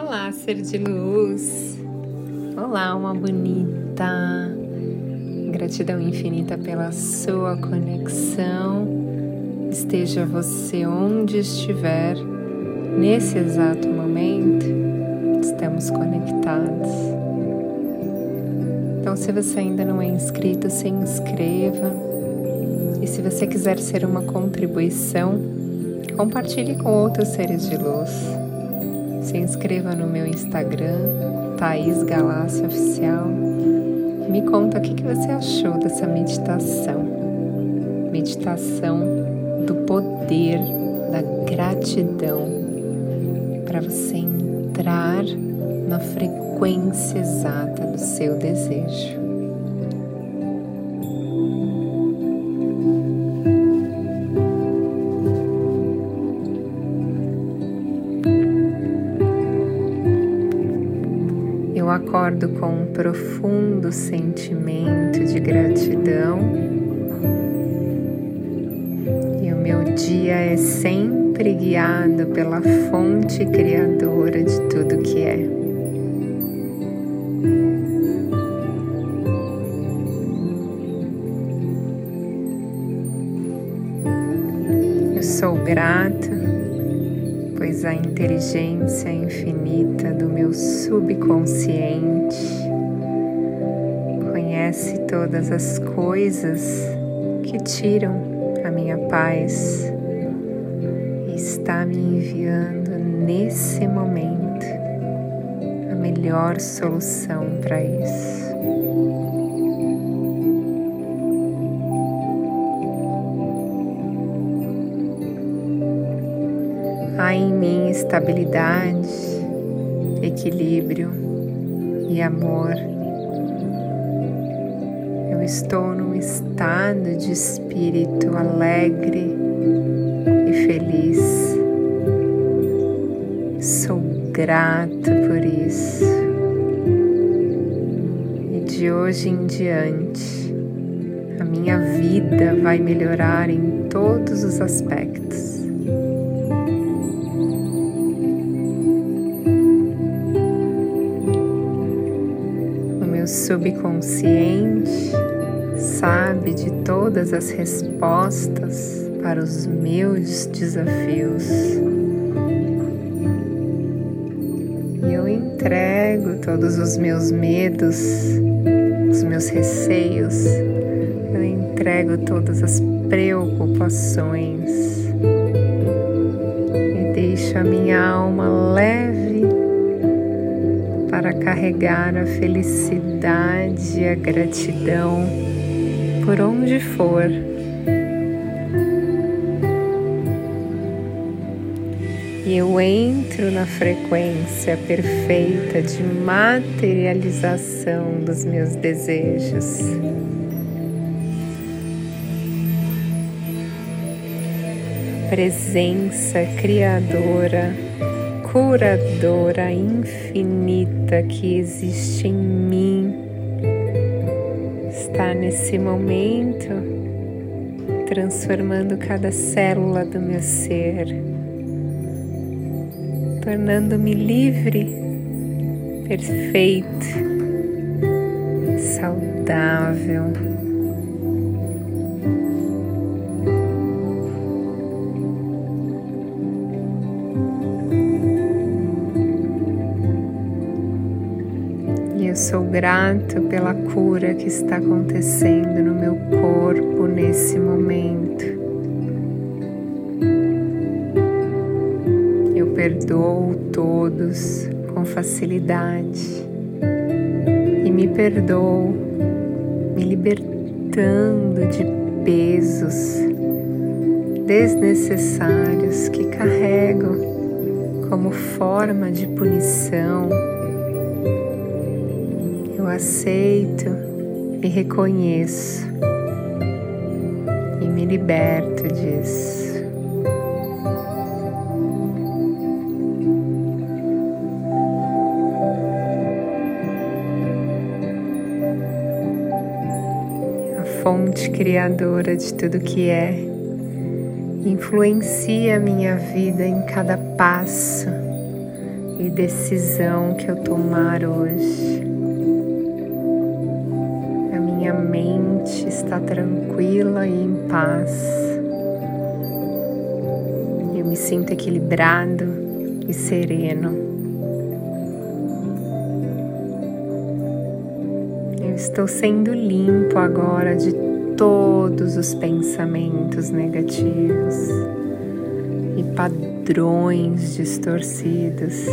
Olá, ser de luz. Olá, uma bonita. Gratidão infinita pela sua conexão. Esteja você onde estiver, nesse exato momento, estamos conectados. Então, se você ainda não é inscrito, se inscreva. E se você quiser ser uma contribuição, compartilhe com outros seres de luz se inscreva no meu Instagram, Thaís Galácia Oficial. Me conta o que você achou dessa meditação. Meditação do poder da gratidão para você entrar na frequência exata do seu desejo. Acordo com um profundo sentimento de gratidão e o meu dia é sempre guiado pela fonte criadora de tudo que é. Eu sou grata pois a inteligência infinita do meu subconsciente conhece todas as coisas que tiram a minha paz e está me enviando nesse momento a melhor solução para isso. Há em mim estabilidade, equilíbrio e amor. Eu estou num estado de espírito alegre e feliz. Sou grato por isso. E de hoje em diante, a minha vida vai melhorar em todos os aspectos. Subconsciente sabe de todas as respostas para os meus desafios. E eu entrego todos os meus medos, os meus receios, eu entrego todas as preocupações e deixo a minha alma leve para carregar a felicidade e a gratidão por onde for. E eu entro na frequência perfeita de materialização dos meus desejos. Presença criadora curadora infinita que existe em mim está nesse momento transformando cada célula do meu ser, tornando-me livre, perfeito, saudável. Sou grato pela cura que está acontecendo no meu corpo nesse momento. Eu perdoo todos com facilidade e me perdoo, me libertando de pesos desnecessários que carrego como forma de punição aceito e reconheço e me liberto disso. A fonte criadora de tudo que é influencia a minha vida em cada passo e decisão que eu tomar hoje, está tranquila e em paz. Eu me sinto equilibrado e sereno. Eu estou sendo limpo agora de todos os pensamentos negativos e padrões distorcidos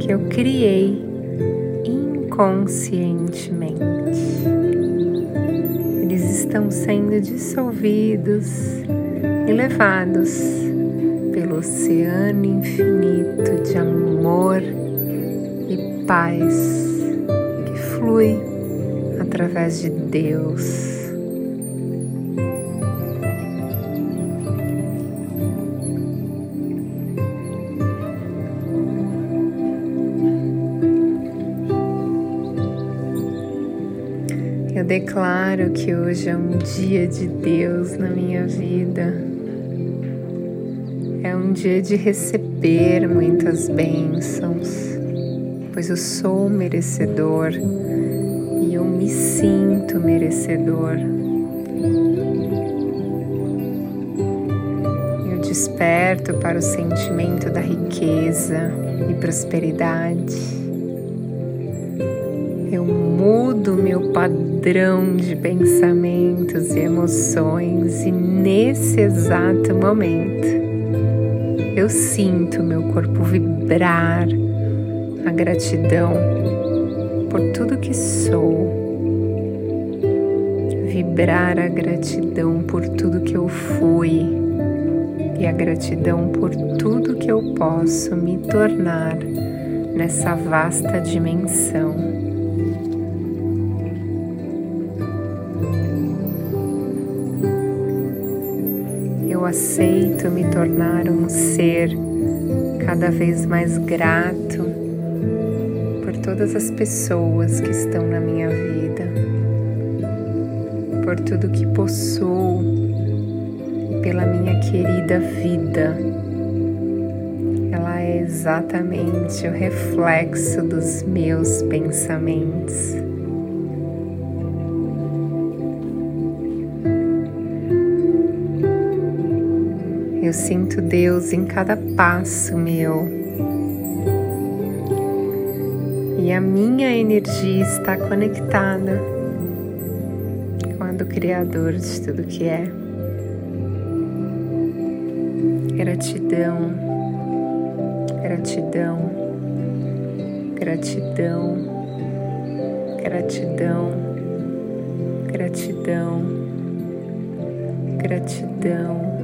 que eu criei inconscientemente. Estão sendo dissolvidos e levados pelo oceano infinito de amor e paz que flui através de Deus. Eu declaro que hoje é um dia de Deus na minha vida. É um dia de receber muitas bênçãos, pois eu sou merecedor e eu me sinto merecedor. Eu desperto para o sentimento da riqueza e prosperidade eu mudo meu padrão de pensamentos e emoções, e nesse exato momento eu sinto meu corpo vibrar a gratidão por tudo que sou, vibrar a gratidão por tudo que eu fui e a gratidão por tudo que eu posso me tornar nessa vasta dimensão. Aceito me tornar um ser cada vez mais grato por todas as pessoas que estão na minha vida, por tudo que possuo e pela minha querida vida. Ela é exatamente o reflexo dos meus pensamentos. Sinto Deus em cada passo meu. E a minha energia está conectada com a do Criador de tudo que é. Gratidão, gratidão, gratidão, gratidão, gratidão, gratidão